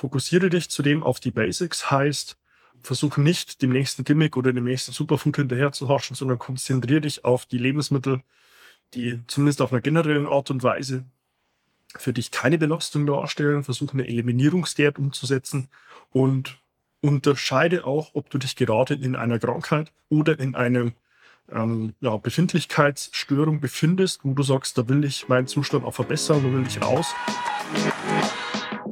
fokussiere dich zudem auf die Basics, heißt, versuche nicht dem nächsten Gimmick oder dem nächsten Superfood hinterher zu haschen, sondern konzentriere dich auf die Lebensmittel, die zumindest auf einer generellen Art und Weise für dich keine Belastung darstellen. Versuche eine Eliminierungsdiät umzusetzen und unterscheide auch, ob du dich gerade in einer Krankheit oder in einer ähm, ja, Befindlichkeitsstörung befindest, wo du sagst, da will ich meinen Zustand auch verbessern, da will ich raus.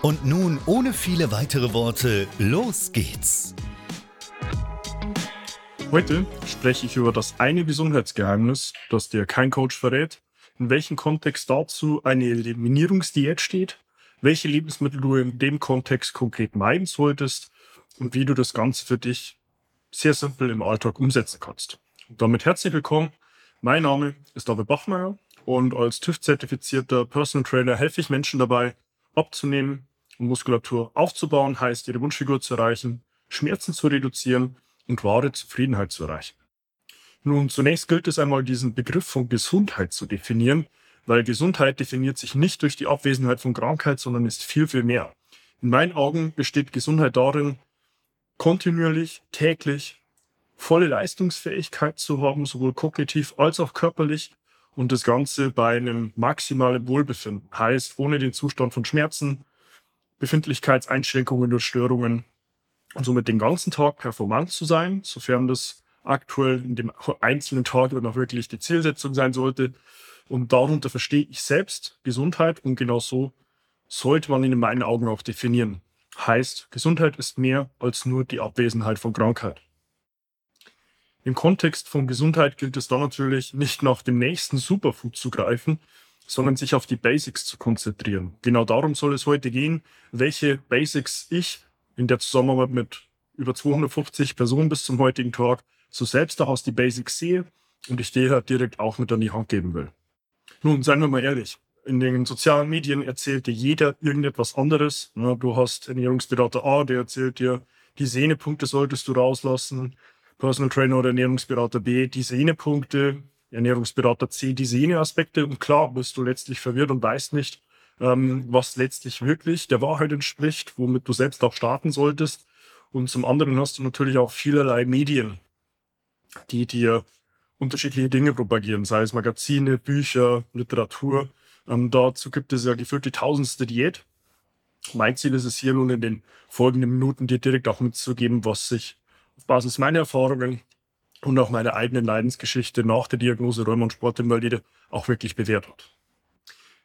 Und nun, ohne viele weitere Worte, los geht's! Heute spreche ich über das eine Gesundheitsgeheimnis, das dir kein Coach verrät, in welchem Kontext dazu eine Eliminierungsdiät steht, welche Lebensmittel du in dem Kontext konkret meiden solltest und wie du das Ganze für dich sehr simpel im Alltag umsetzen kannst. Und damit herzlich willkommen. Mein Name ist David Bachmeier und als TÜV-zertifizierter Personal Trainer helfe ich Menschen dabei, abzunehmen, Muskulatur aufzubauen, heißt ihre Wunschfigur zu erreichen, Schmerzen zu reduzieren und wahre Zufriedenheit zu erreichen. Nun, zunächst gilt es einmal, diesen Begriff von Gesundheit zu definieren, weil Gesundheit definiert sich nicht durch die Abwesenheit von Krankheit, sondern ist viel, viel mehr. In meinen Augen besteht Gesundheit darin, kontinuierlich, täglich, volle Leistungsfähigkeit zu haben, sowohl kognitiv als auch körperlich und das Ganze bei einem maximalen Wohlbefinden. Heißt, ohne den Zustand von Schmerzen, Befindlichkeitseinschränkungen oder Störungen und somit den ganzen Tag performant zu sein, sofern das aktuell in dem einzelnen Tag dann auch wirklich die Zielsetzung sein sollte. Und darunter verstehe ich selbst Gesundheit und genau so sollte man ihn in meinen Augen auch definieren. Heißt, Gesundheit ist mehr als nur die Abwesenheit von Krankheit. Im Kontext von Gesundheit gilt es dann natürlich nicht nach dem nächsten Superfood zu greifen, sondern sich auf die Basics zu konzentrieren. Genau darum soll es heute gehen, welche Basics ich in der Zusammenarbeit mit über 250 Personen bis zum heutigen Tag so selbst daraus die Basics sehe und ich dir halt direkt auch mit an die Hand geben will. Nun, seien wir mal ehrlich. In den sozialen Medien erzählt dir jeder irgendetwas anderes. Du hast Ernährungsberater A, der erzählt dir, die Sehnepunkte solltest du rauslassen. Personal Trainer oder Ernährungsberater B, die Sehnepunkte Ernährungsberater C die Sehneaspekte und klar bist du letztlich verwirrt und weißt nicht, ähm, was letztlich wirklich der Wahrheit entspricht, womit du selbst auch starten solltest. Und zum anderen hast du natürlich auch vielerlei Medien, die dir unterschiedliche Dinge propagieren, sei es Magazine, Bücher, Literatur. Ähm, dazu gibt es ja gefühlt die tausendste Diät. Mein Ziel ist es hier nun in den folgenden Minuten dir direkt auch mitzugeben, was sich Basis meiner Erfahrungen und auch meine eigene Leidensgeschichte nach der Diagnose Rheuma und Sportinvalide auch wirklich bewährt hat.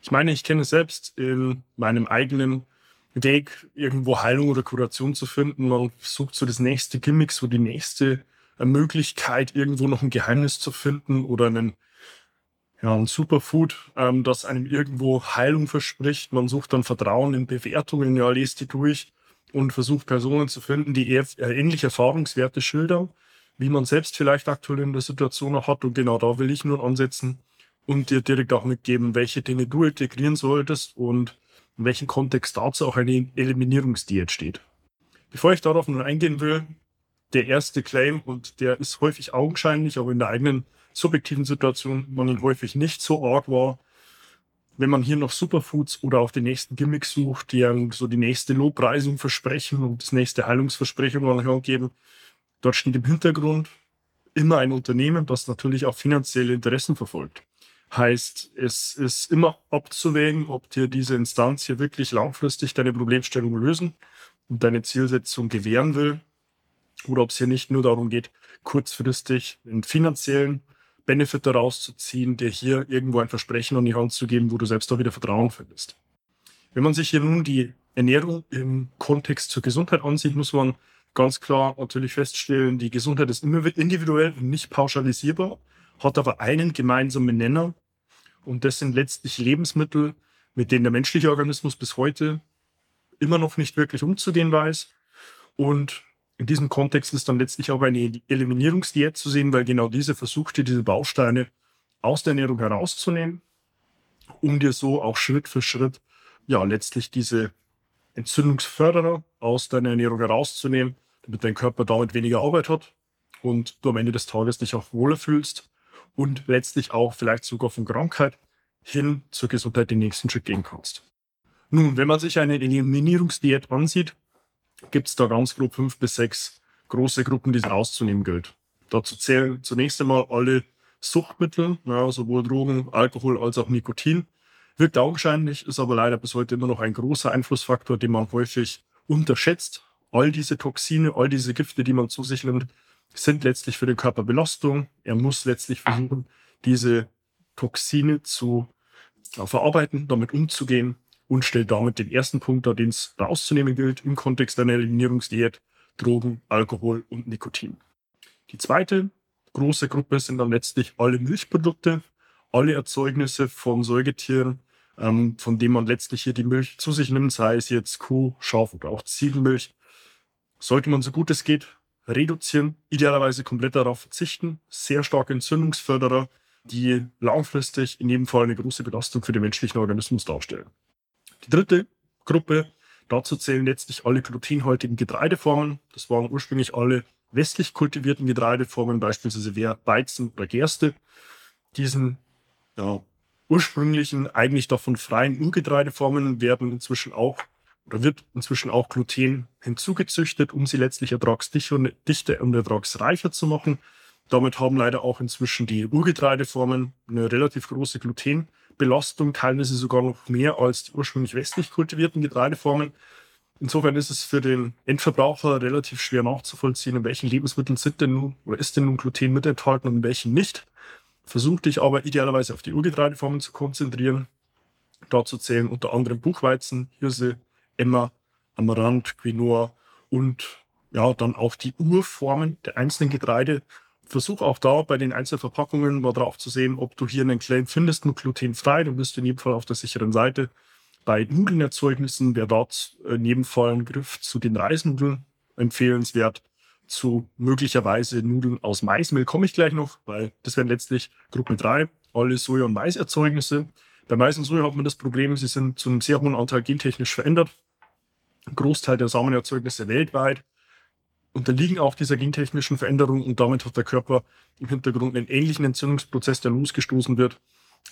Ich meine, ich kenne selbst in meinem eigenen Weg, irgendwo Heilung oder Kuration zu finden. Man sucht so das nächste Gimmick, so die nächste äh, Möglichkeit, irgendwo noch ein Geheimnis zu finden oder einen, ja, ein Superfood, ähm, das einem irgendwo Heilung verspricht. Man sucht dann Vertrauen in Bewertungen, ja, lest die durch und versucht Personen zu finden, die äh, ähnliche Erfahrungswerte schildern wie man selbst vielleicht aktuell in der Situation auch hat. Und genau da will ich nur ansetzen und dir direkt auch mitgeben, welche Dinge du integrieren solltest und in welchem Kontext dazu auch eine Eliminierungsdiät steht. Bevor ich darauf nun eingehen will, der erste Claim, und der ist häufig augenscheinlich, aber in der eigenen subjektiven Situation man ihn häufig nicht so arg war, wenn man hier noch Superfoods oder auch die nächsten Gimmicks sucht, die einem so die nächste Lobpreisung versprechen und das nächste Heilungsversprechen geben, Dort steht im Hintergrund immer ein Unternehmen, das natürlich auch finanzielle Interessen verfolgt. Heißt, es ist immer abzuwägen, ob dir diese Instanz hier wirklich langfristig deine Problemstellung lösen und deine Zielsetzung gewähren will oder ob es hier nicht nur darum geht, kurzfristig einen finanziellen Benefit daraus zu ziehen, dir hier irgendwo ein Versprechen an die Hand zu geben, wo du selbst auch wieder Vertrauen findest. Wenn man sich hier nun die Ernährung im Kontext zur Gesundheit ansieht, muss man ganz klar natürlich feststellen, die Gesundheit ist immer individuell und nicht pauschalisierbar, hat aber einen gemeinsamen Nenner und das sind letztlich Lebensmittel, mit denen der menschliche Organismus bis heute immer noch nicht wirklich umzugehen weiß. Und in diesem Kontext ist dann letztlich auch eine Eliminierungsdiät zu sehen, weil genau diese versuchte, diese Bausteine aus der Ernährung herauszunehmen, um dir so auch Schritt für Schritt ja letztlich diese Entzündungsförderer aus deiner Ernährung herauszunehmen, damit dein Körper damit weniger Arbeit hat und du am Ende des Tages dich auch wohler fühlst und letztlich auch vielleicht sogar von Krankheit hin zur Gesundheit den nächsten Schritt gehen kannst. Nun, wenn man sich eine Eliminierungsdiät ansieht, gibt es da ganz grob fünf bis sechs große Gruppen, die es rauszunehmen gilt. Dazu zählen zunächst einmal alle Suchtmittel, ja, sowohl Drogen, Alkohol als auch Nikotin. Wirkt augenscheinlich, ist aber leider bis heute immer noch ein großer Einflussfaktor, den man häufig unterschätzt. All diese Toxine, all diese Gifte, die man zu sich nimmt, sind letztlich für den Körper Belastung. Er muss letztlich versuchen, diese Toxine zu ja, verarbeiten, damit umzugehen und stellt damit den ersten Punkt dar, den es rauszunehmen gilt im Kontext einer Eliminierungsdiät, Drogen, Alkohol und Nikotin. Die zweite große Gruppe sind dann letztlich alle Milchprodukte, alle Erzeugnisse von Säugetieren, ähm, von denen man letztlich hier die Milch zu sich nimmt, sei es jetzt Kuh, Schaf oder auch Ziegenmilch. Sollte man so gut es geht reduzieren, idealerweise komplett darauf verzichten. Sehr starke Entzündungsförderer, die langfristig in jedem Fall eine große Belastung für den menschlichen Organismus darstellen. Die dritte Gruppe, dazu zählen letztlich alle glutenhaltigen Getreideformen. Das waren ursprünglich alle westlich kultivierten Getreideformen, beispielsweise Weizen oder Gerste. Diesen ja, ursprünglichen, eigentlich davon freien Urgetreideformen werden inzwischen auch oder wird inzwischen auch Gluten hinzugezüchtet, um sie letztlich ertragsdichter und ertragsreicher zu machen. Damit haben leider auch inzwischen die Urgetreideformen eine relativ große Gluten- Belastung, teilweise sogar noch mehr als die ursprünglich westlich kultivierten Getreideformen. Insofern ist es für den Endverbraucher relativ schwer nachzuvollziehen, in welchen Lebensmitteln sind denn nun oder ist denn nun Gluten mit enthalten und in welchen nicht. Versuch dich aber idealerweise auf die Urgetreideformen zu konzentrieren. Dazu zählen unter anderem Buchweizen, Hirse, Emmer, Amaranth, Quinoa und ja, dann auch die Urformen der einzelnen Getreide versuch auch da bei den Einzelverpackungen mal drauf zu sehen, ob du hier einen Claim findest mit glutenfrei. Du bist in jedem Fall auf der sicheren Seite. Bei Nudelnerzeugnissen wäre dort in jedem Fall ein Griff zu den Reisnudeln empfehlenswert. Zu möglicherweise Nudeln aus Maismehl komme ich gleich noch, weil das wären letztlich Gruppe 3, alle Soja- und Maiserzeugnisse. Bei Mais und Soja hat man das Problem, sie sind zu einem sehr hohen Anteil gentechnisch verändert. Ein Großteil der Samenerzeugnisse weltweit unterliegen auch dieser gentechnischen Veränderung und damit hat der Körper im Hintergrund einen ähnlichen Entzündungsprozess, der losgestoßen wird,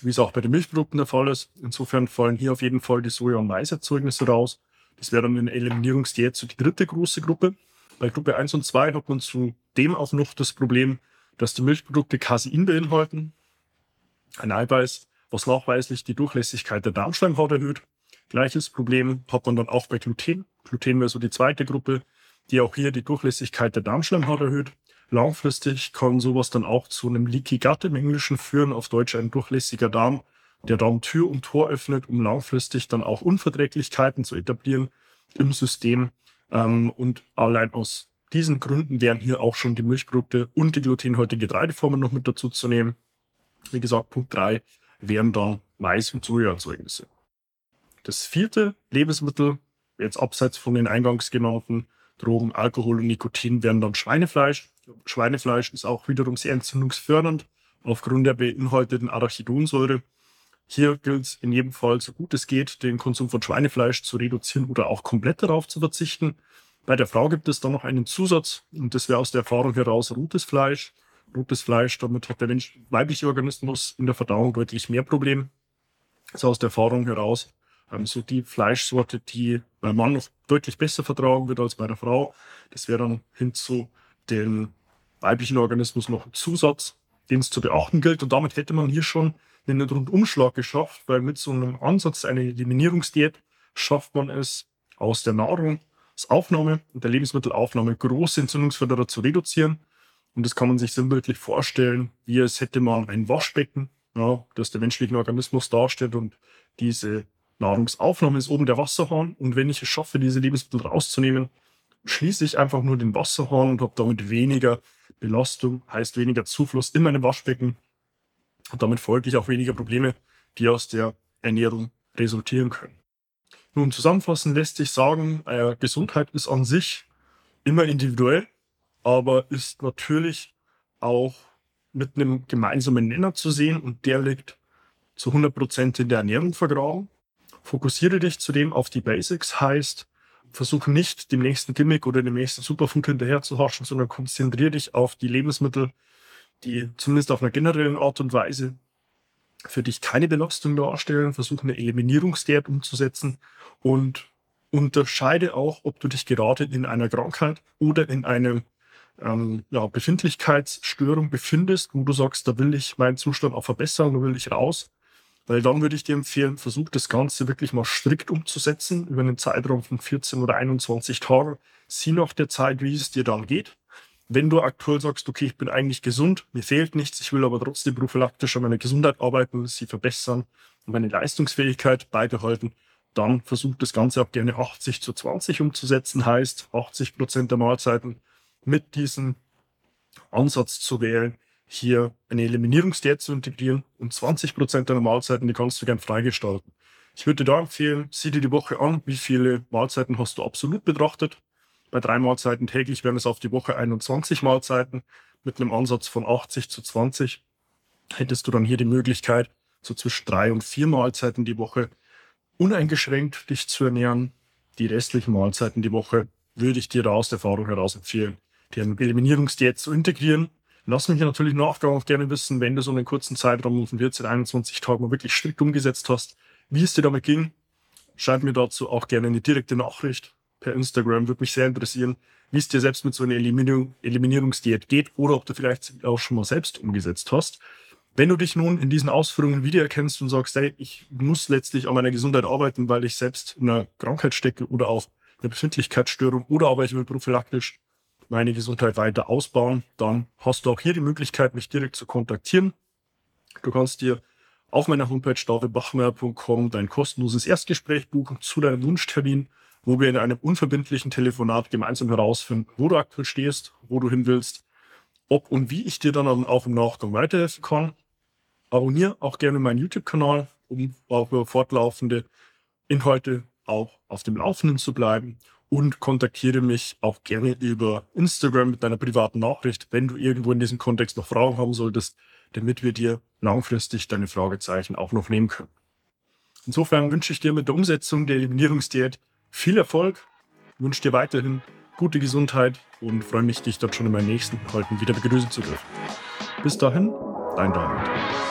wie es auch bei den Milchprodukten der Fall ist. Insofern fallen hier auf jeden Fall die Soja- und Maiserzeugnisse raus. Das wäre dann in Eliminierungsdiät so die dritte große Gruppe. Bei Gruppe 1 und 2 hat man zudem auch noch das Problem, dass die Milchprodukte Casein beinhalten. Ein Eiweiß, was nachweislich die Durchlässigkeit der Darmschleimhaut erhöht. Gleiches Problem hat man dann auch bei Gluten. Gluten wäre so die zweite Gruppe die auch hier die Durchlässigkeit der Darmschleimhaut erhöht. Langfristig kann sowas dann auch zu einem Leaky Gut im Englischen führen, auf Deutsch ein durchlässiger Darm, der Darm Tür und Tor öffnet, um langfristig dann auch Unverträglichkeiten zu etablieren im System. Ähm, und allein aus diesen Gründen wären hier auch schon die Milchprodukte und die glutenhaltigen Getreideformen noch mit dazu zu nehmen. Wie gesagt, Punkt 3 wären dann Mais- und Sojaerzeugnisse. Das vierte Lebensmittel, jetzt abseits von den eingangs genannten, Drogen, Alkohol und Nikotin wären dann Schweinefleisch. Schweinefleisch ist auch wiederum sehr entzündungsfördernd aufgrund der beinhalteten Arachidonsäure. Hier gilt es in jedem Fall, so gut es geht, den Konsum von Schweinefleisch zu reduzieren oder auch komplett darauf zu verzichten. Bei der Frau gibt es dann noch einen Zusatz und das wäre aus der Erfahrung heraus rotes Fleisch. Rotes Fleisch, damit hat der Mensch, weibliche Organismus in der Verdauung deutlich mehr Probleme. Also aus der Erfahrung heraus ähm, so die Fleischsorte, die beim Mann noch deutlich besser vertragen wird als bei der Frau. Das wäre dann hin zu den weiblichen Organismus noch einen Zusatz, den es zu beachten gilt. Und damit hätte man hier schon einen Rundumschlag geschafft, weil mit so einem Ansatz, einer Eliminierungsdiät, schafft man es aus der Nahrungsaufnahme und der Lebensmittelaufnahme große Entzündungsförderer zu reduzieren. Und das kann man sich sinnbildlich vorstellen, wie als hätte man ein Waschbecken, ja, das der menschlichen Organismus darstellt und diese Nahrungsaufnahme ist oben der Wasserhahn. Und wenn ich es schaffe, diese Lebensmittel rauszunehmen, schließe ich einfach nur den Wasserhahn und habe damit weniger Belastung, heißt weniger Zufluss in meinem Waschbecken und damit folglich auch weniger Probleme, die aus der Ernährung resultieren können. Nun zusammenfassend lässt sich sagen, äh, Gesundheit ist an sich immer individuell, aber ist natürlich auch mit einem gemeinsamen Nenner zu sehen und der liegt zu 100% in der Ernährung vergraben. Fokussiere dich zudem auf die Basics, heißt, versuche nicht dem nächsten Gimmick oder dem nächsten Superfood hinterher zu haschen, sondern konzentriere dich auf die Lebensmittel, die zumindest auf einer generellen Art und Weise für dich keine Belastung darstellen. Versuche eine Eliminierungsdiät umzusetzen und unterscheide auch, ob du dich gerade in einer Krankheit oder in einer ähm, ja, Befindlichkeitsstörung befindest, wo du sagst, da will ich meinen Zustand auch verbessern, da will ich raus. Weil dann würde ich dir empfehlen, versuch das Ganze wirklich mal strikt umzusetzen über einen Zeitraum von 14 oder 21 Tagen. Sieh nach der Zeit, wie es dir dann geht. Wenn du aktuell sagst, okay, ich bin eigentlich gesund, mir fehlt nichts, ich will aber trotzdem prophylaktisch an meiner Gesundheit arbeiten, sie verbessern und meine Leistungsfähigkeit beibehalten, dann versuch das Ganze auch gerne 80 zu 20 umzusetzen. Heißt, 80 Prozent der Mahlzeiten mit diesem Ansatz zu wählen, hier eine Eliminierungsdiät zu integrieren und 20 Prozent deiner Mahlzeiten, die kannst du gern freigestalten. Ich würde dir da empfehlen, sieh dir die Woche an, wie viele Mahlzeiten hast du absolut betrachtet. Bei drei Mahlzeiten täglich wären es auf die Woche 21 Mahlzeiten. Mit einem Ansatz von 80 zu 20 hättest du dann hier die Möglichkeit, so zwischen drei und vier Mahlzeiten die Woche uneingeschränkt dich zu ernähren. Die restlichen Mahlzeiten die Woche würde ich dir da aus der Erfahrung heraus empfehlen, die Eliminierungsdiät zu integrieren Lass mich natürlich nachfragen auch gerne wissen, wenn du so einen kurzen Zeitraum von 14, 21 Tagen mal wirklich strikt umgesetzt hast, wie es dir damit ging. Schreib mir dazu auch gerne eine direkte Nachricht per Instagram. Würde mich sehr interessieren, wie es dir selbst mit so einer Eliminierung, Eliminierungsdiät geht oder ob du vielleicht auch schon mal selbst umgesetzt hast. Wenn du dich nun in diesen Ausführungen wiedererkennst und sagst, hey, ich muss letztlich an meiner Gesundheit arbeiten, weil ich selbst in einer Krankheit stecke oder auch eine Befindlichkeitsstörung oder aber ich will prophylaktisch meine Gesundheit weiter ausbauen, dann hast du auch hier die Möglichkeit, mich direkt zu kontaktieren. Du kannst dir auf meiner Homepage davidbachmeier.com dein kostenloses Erstgespräch buchen zu deinem Wunschtermin, wo wir in einem unverbindlichen Telefonat gemeinsam herausfinden, wo du aktuell stehst, wo du hin willst, ob und wie ich dir dann auch im Nachgang weiterhelfen kann. Abonniere auch gerne meinen YouTube-Kanal, um auch über fortlaufende Inhalte auch auf dem Laufenden zu bleiben und kontaktiere mich auch gerne über Instagram mit deiner privaten Nachricht, wenn du irgendwo in diesem Kontext noch Fragen haben solltest, damit wir dir langfristig deine Fragezeichen auch noch nehmen können. Insofern wünsche ich dir mit der Umsetzung der Eliminierungsdiät viel Erfolg, wünsche dir weiterhin gute Gesundheit und freue mich, dich dort schon in meinen nächsten Inhalten wieder begrüßen zu dürfen. Bis dahin, dein David.